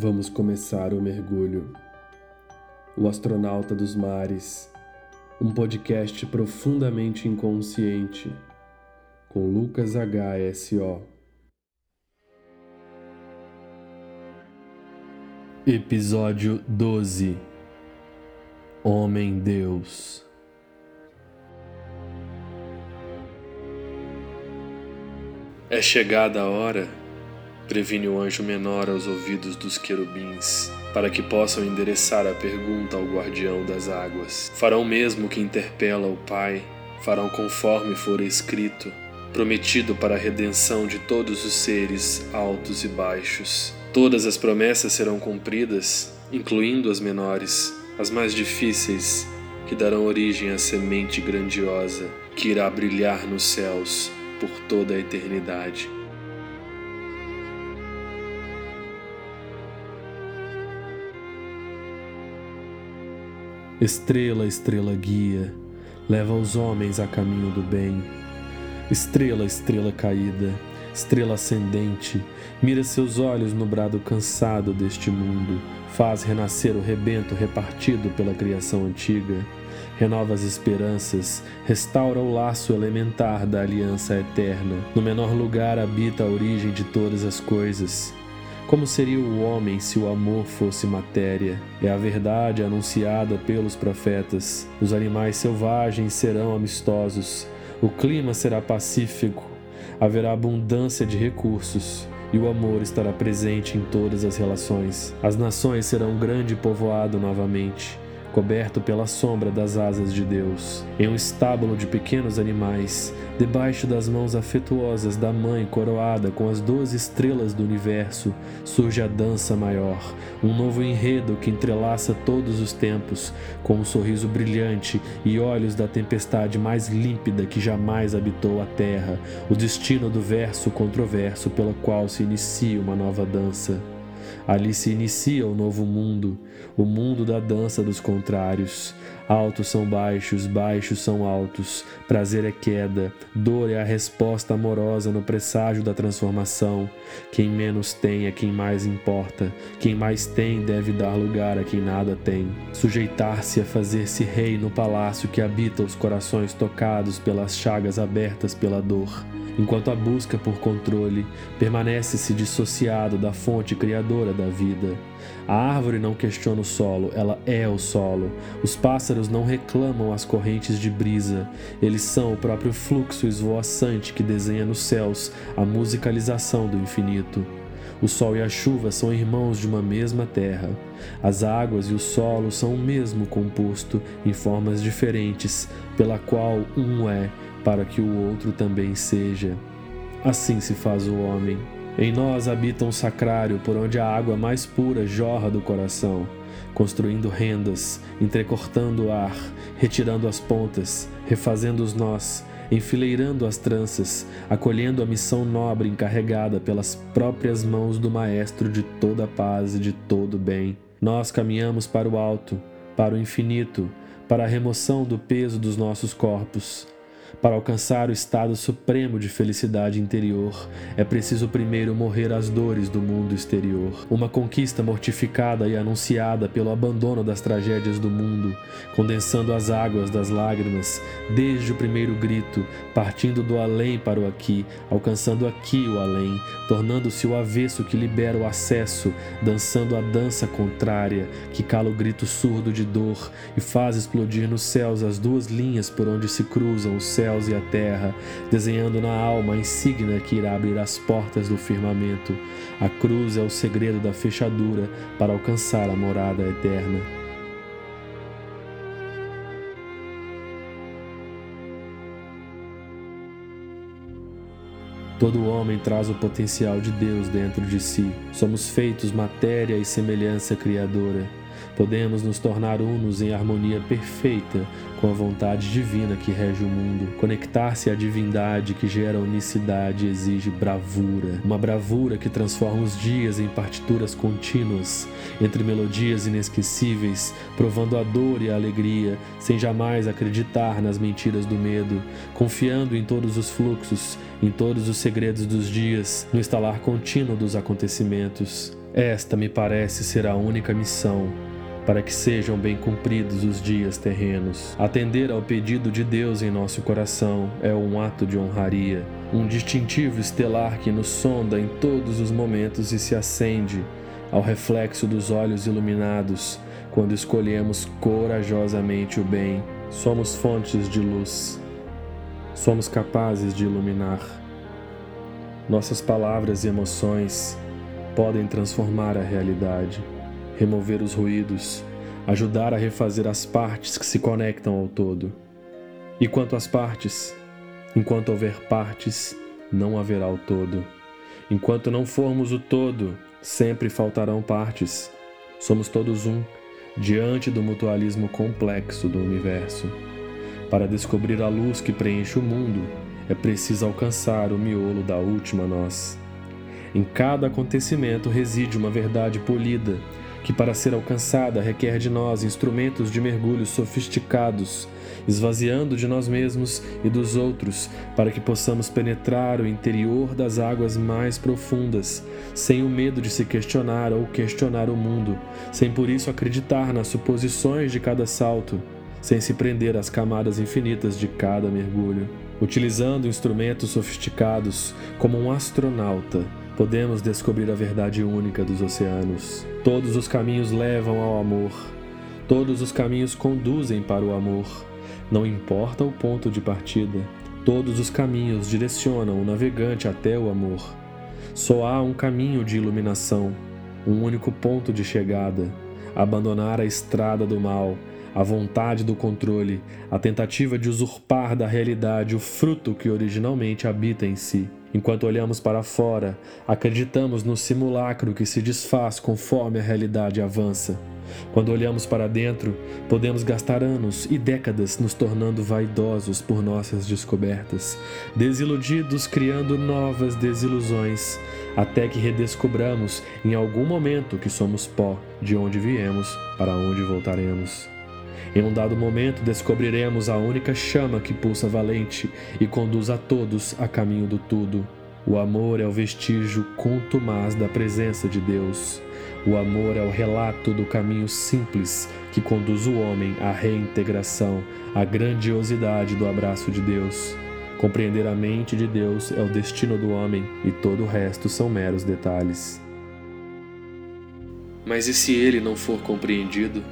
Vamos começar o mergulho. O Astronauta dos Mares, um podcast profundamente inconsciente, com Lucas HSO. Episódio 12 Homem Deus É chegada a hora previne o anjo menor aos ouvidos dos querubins, para que possam endereçar a pergunta ao guardião das águas. Farão mesmo que interpela o Pai, farão conforme for escrito, prometido para a redenção de todos os seres altos e baixos. Todas as promessas serão cumpridas, incluindo as menores, as mais difíceis, que darão origem à semente grandiosa que irá brilhar nos céus por toda a eternidade. Estrela, estrela guia, leva os homens a caminho do bem. Estrela, estrela caída, estrela ascendente, mira seus olhos no brado cansado deste mundo, faz renascer o rebento repartido pela criação antiga, renova as esperanças, restaura o laço elementar da aliança eterna. No menor lugar habita a origem de todas as coisas. Como seria o homem se o amor fosse matéria? É a verdade anunciada pelos profetas. Os animais selvagens serão amistosos, o clima será pacífico, haverá abundância de recursos e o amor estará presente em todas as relações. As nações serão um grande povoado novamente coberto pela sombra das asas de Deus, em um estábulo de pequenos animais, debaixo das mãos afetuosas da Mãe coroada com as doze estrelas do universo, surge a dança maior, um novo enredo que entrelaça todos os tempos, com um sorriso brilhante e olhos da tempestade mais límpida que jamais habitou a terra, o destino do verso controverso pelo qual se inicia uma nova dança. Ali se inicia o novo mundo, o mundo da dança dos contrários. Altos são baixos, baixos são altos. Prazer é queda, dor é a resposta amorosa no presságio da transformação. Quem menos tem é quem mais importa. Quem mais tem deve dar lugar a quem nada tem. Sujeitar-se a fazer-se rei no palácio que habita os corações tocados pelas chagas abertas pela dor enquanto a busca por controle permanece-se dissociado da fonte criadora da vida. A árvore não questiona o solo, ela é o solo. Os pássaros não reclamam as correntes de brisa, eles são o próprio fluxo esvoaçante que desenha nos céus a musicalização do infinito. O sol e a chuva são irmãos de uma mesma terra. As águas e o solo são o mesmo composto, em formas diferentes, pela qual um é para que o outro também seja. Assim se faz o homem. Em nós habita um sacrário por onde a água mais pura jorra do coração, construindo rendas, entrecortando o ar, retirando as pontas, refazendo os nós, enfileirando as tranças, acolhendo a missão nobre encarregada pelas próprias mãos do Maestro de toda a paz e de todo bem. Nós caminhamos para o alto, para o infinito, para a remoção do peso dos nossos corpos para alcançar o estado supremo de felicidade interior, é preciso primeiro morrer às dores do mundo exterior. Uma conquista mortificada e anunciada pelo abandono das tragédias do mundo, condensando as águas das lágrimas, desde o primeiro grito, partindo do além para o aqui, alcançando aqui o além, tornando-se o avesso que libera o acesso, dançando a dança contrária, que cala o grito surdo de dor e faz explodir nos céus as duas linhas por onde se cruzam os céus e a terra, desenhando na alma a insígnia que irá abrir as portas do firmamento. A cruz é o segredo da fechadura para alcançar a morada eterna. Todo homem traz o potencial de Deus dentro de si. Somos feitos matéria e semelhança criadora. Podemos nos tornar unos em harmonia perfeita com a vontade divina que rege o mundo. Conectar-se à divindade que gera unicidade exige bravura, uma bravura que transforma os dias em partituras contínuas, entre melodias inesquecíveis, provando a dor e a alegria, sem jamais acreditar nas mentiras do medo, confiando em todos os fluxos, em todos os segredos dos dias, no estalar contínuo dos acontecimentos. esta me parece ser a única missão para que sejam bem cumpridos os dias terrenos. Atender ao pedido de Deus em nosso coração é um ato de honraria, um distintivo estelar que nos sonda em todos os momentos e se acende ao reflexo dos olhos iluminados quando escolhemos corajosamente o bem. Somos fontes de luz. Somos capazes de iluminar. Nossas palavras e emoções podem transformar a realidade, remover os ruídos, ajudar a refazer as partes que se conectam ao todo. E quanto às partes, enquanto houver partes, não haverá o todo. Enquanto não formos o todo, sempre faltarão partes. Somos todos um, diante do mutualismo complexo do universo. Para descobrir a luz que preenche o mundo, é preciso alcançar o miolo da última nós. Em cada acontecimento reside uma verdade polida, que para ser alcançada requer de nós instrumentos de mergulho sofisticados, esvaziando de nós mesmos e dos outros, para que possamos penetrar o interior das águas mais profundas, sem o medo de se questionar ou questionar o mundo, sem por isso acreditar nas suposições de cada salto, sem se prender às camadas infinitas de cada mergulho. Utilizando instrumentos sofisticados, como um astronauta, podemos descobrir a verdade única dos oceanos. Todos os caminhos levam ao amor. Todos os caminhos conduzem para o amor. Não importa o ponto de partida, todos os caminhos direcionam o navegante até o amor. Só há um caminho de iluminação, um único ponto de chegada: abandonar a estrada do mal, a vontade do controle, a tentativa de usurpar da realidade o fruto que originalmente habita em si. Enquanto olhamos para fora, acreditamos no simulacro que se desfaz conforme a realidade avança. Quando olhamos para dentro, podemos gastar anos e décadas nos tornando vaidosos por nossas descobertas, desiludidos criando novas desilusões, até que redescobramos em algum momento que somos pó, de onde viemos, para onde voltaremos. Em um dado momento descobriremos a única chama que pulsa valente e conduz a todos a caminho do tudo. O amor é o vestígio contumaz da presença de Deus. O amor é o relato do caminho simples que conduz o homem à reintegração, à grandiosidade do abraço de Deus. Compreender a mente de Deus é o destino do homem e todo o resto são meros detalhes. Mas e se ele não for compreendido?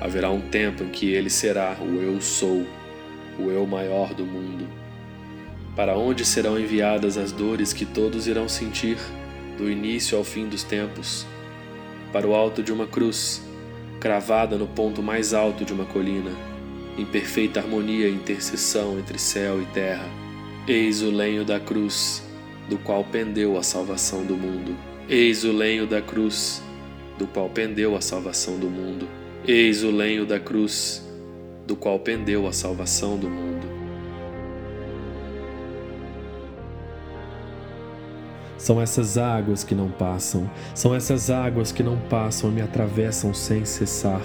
Haverá um tempo em que ele será o Eu Sou, o Eu maior do mundo. Para onde serão enviadas as dores que todos irão sentir, do início ao fim dos tempos? Para o alto de uma cruz, cravada no ponto mais alto de uma colina, em perfeita harmonia e intercessão entre céu e terra. Eis o lenho da cruz, do qual pendeu a salvação do mundo. Eis o lenho da cruz, do qual pendeu a salvação do mundo. Eis o lenho da cruz, do qual pendeu a salvação do mundo. São essas águas que não passam, são essas águas que não passam e me atravessam sem cessar.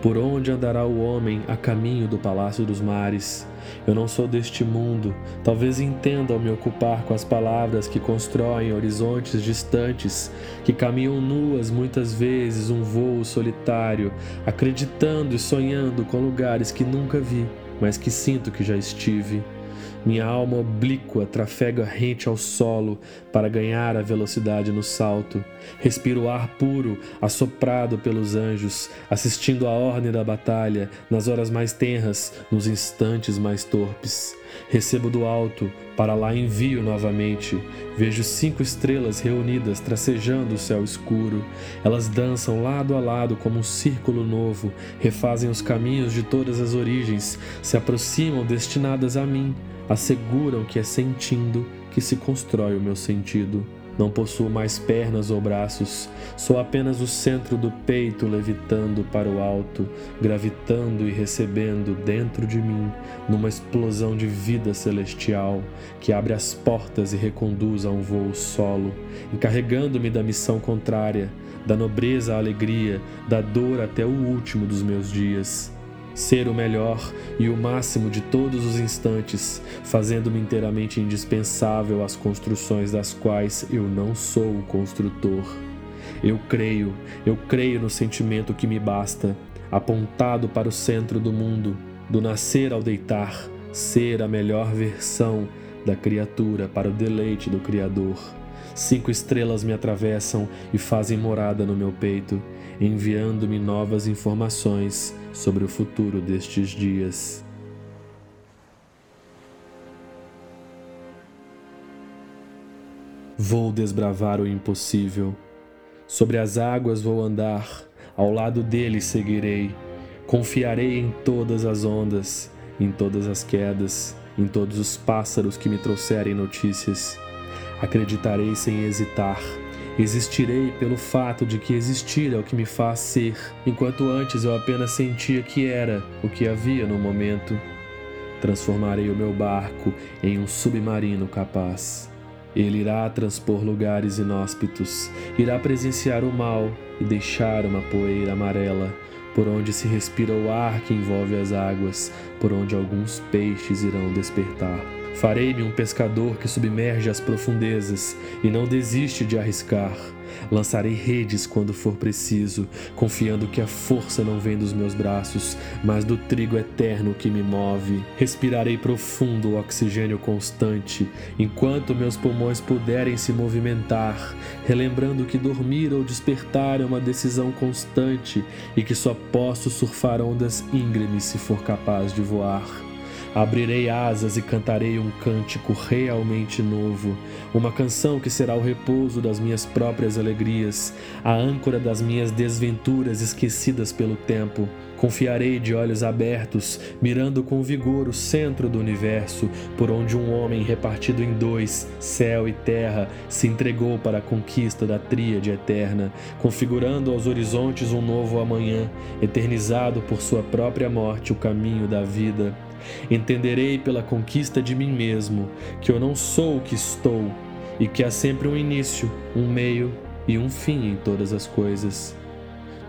Por onde andará o homem a caminho do palácio dos mares? Eu não sou deste mundo. Talvez entenda ao me ocupar com as palavras que constroem horizontes distantes, que caminham nuas muitas vezes um voo solitário, acreditando e sonhando com lugares que nunca vi, mas que sinto que já estive. Minha alma oblíqua trafega rente ao solo para ganhar a velocidade no salto. Respiro ar puro, assoprado pelos anjos, assistindo à ordem da batalha, nas horas mais tenras, nos instantes mais torpes. Recebo do alto, para lá envio novamente. Vejo cinco estrelas reunidas tracejando o céu escuro. Elas dançam lado a lado como um círculo novo, refazem os caminhos de todas as origens, se aproximam destinadas a mim asseguram que é sentindo que se constrói o meu sentido. Não possuo mais pernas ou braços, sou apenas o centro do peito levitando para o alto, gravitando e recebendo dentro de mim, numa explosão de vida celestial que abre as portas e reconduz a um voo solo, encarregando-me da missão contrária, da nobreza à alegria, da dor até o último dos meus dias ser o melhor e o máximo de todos os instantes, fazendo-me inteiramente indispensável às construções das quais eu não sou o construtor. Eu creio, eu creio no sentimento que me basta, apontado para o centro do mundo, do nascer ao deitar, ser a melhor versão da criatura para o deleite do Criador. Cinco estrelas me atravessam e fazem morada no meu peito, enviando-me novas informações sobre o futuro destes dias. Vou desbravar o impossível. Sobre as águas vou andar, ao lado dele seguirei. Confiarei em todas as ondas, em todas as quedas, em todos os pássaros que me trouxerem notícias. Acreditarei sem hesitar. Existirei pelo fato de que existir é o que me faz ser, enquanto antes eu apenas sentia que era o que havia no momento. Transformarei o meu barco em um submarino capaz. Ele irá transpor lugares inóspitos, irá presenciar o mal e deixar uma poeira amarela, por onde se respira o ar que envolve as águas, por onde alguns peixes irão despertar. Farei-me um pescador que submerge as profundezas e não desiste de arriscar. Lançarei redes quando for preciso, confiando que a força não vem dos meus braços, mas do trigo eterno que me move. Respirarei profundo o oxigênio constante, enquanto meus pulmões puderem se movimentar, relembrando que dormir ou despertar é uma decisão constante e que só posso surfar ondas íngremes se for capaz de voar. Abrirei asas e cantarei um cântico realmente novo, uma canção que será o repouso das minhas próprias alegrias, a âncora das minhas desventuras esquecidas pelo tempo. Confiarei de olhos abertos, mirando com vigor o centro do universo, por onde um homem repartido em dois, céu e terra, se entregou para a conquista da tríade eterna, configurando aos horizontes um novo amanhã, eternizado por sua própria morte o caminho da vida. Entenderei pela conquista de mim mesmo que eu não sou o que estou e que há sempre um início, um meio e um fim em todas as coisas.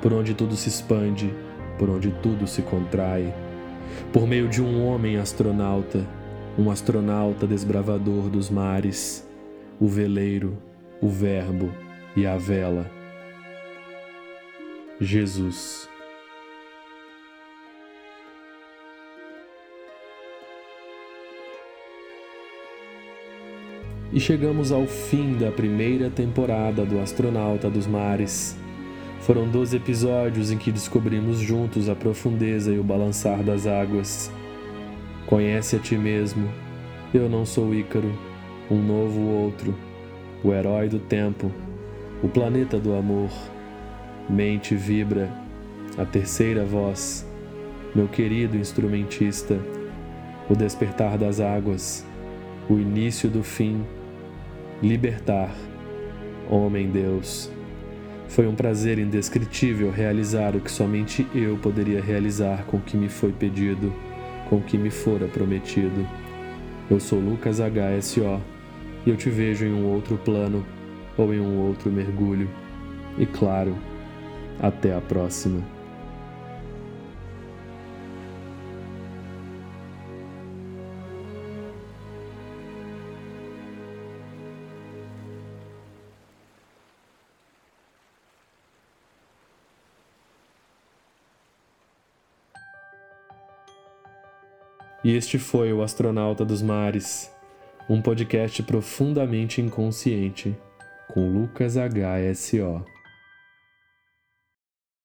Por onde tudo se expande, por onde tudo se contrai. Por meio de um homem astronauta, um astronauta desbravador dos mares, o veleiro, o Verbo e a vela. Jesus. E chegamos ao fim da primeira temporada do Astronauta dos Mares. Foram 12 episódios em que descobrimos juntos a profundeza e o balançar das águas. Conhece a ti mesmo. Eu não sou Ícaro, um novo outro, o herói do tempo, o planeta do amor. Mente vibra, a terceira voz, meu querido instrumentista, o despertar das águas, o início do fim libertar. Homem Deus, foi um prazer indescritível realizar o que somente eu poderia realizar com o que me foi pedido, com o que me fora prometido. Eu sou Lucas HSO e eu te vejo em um outro plano ou em um outro mergulho. E claro, até a próxima. E este foi o Astronauta dos Mares, um podcast profundamente inconsciente, com Lucas HSO.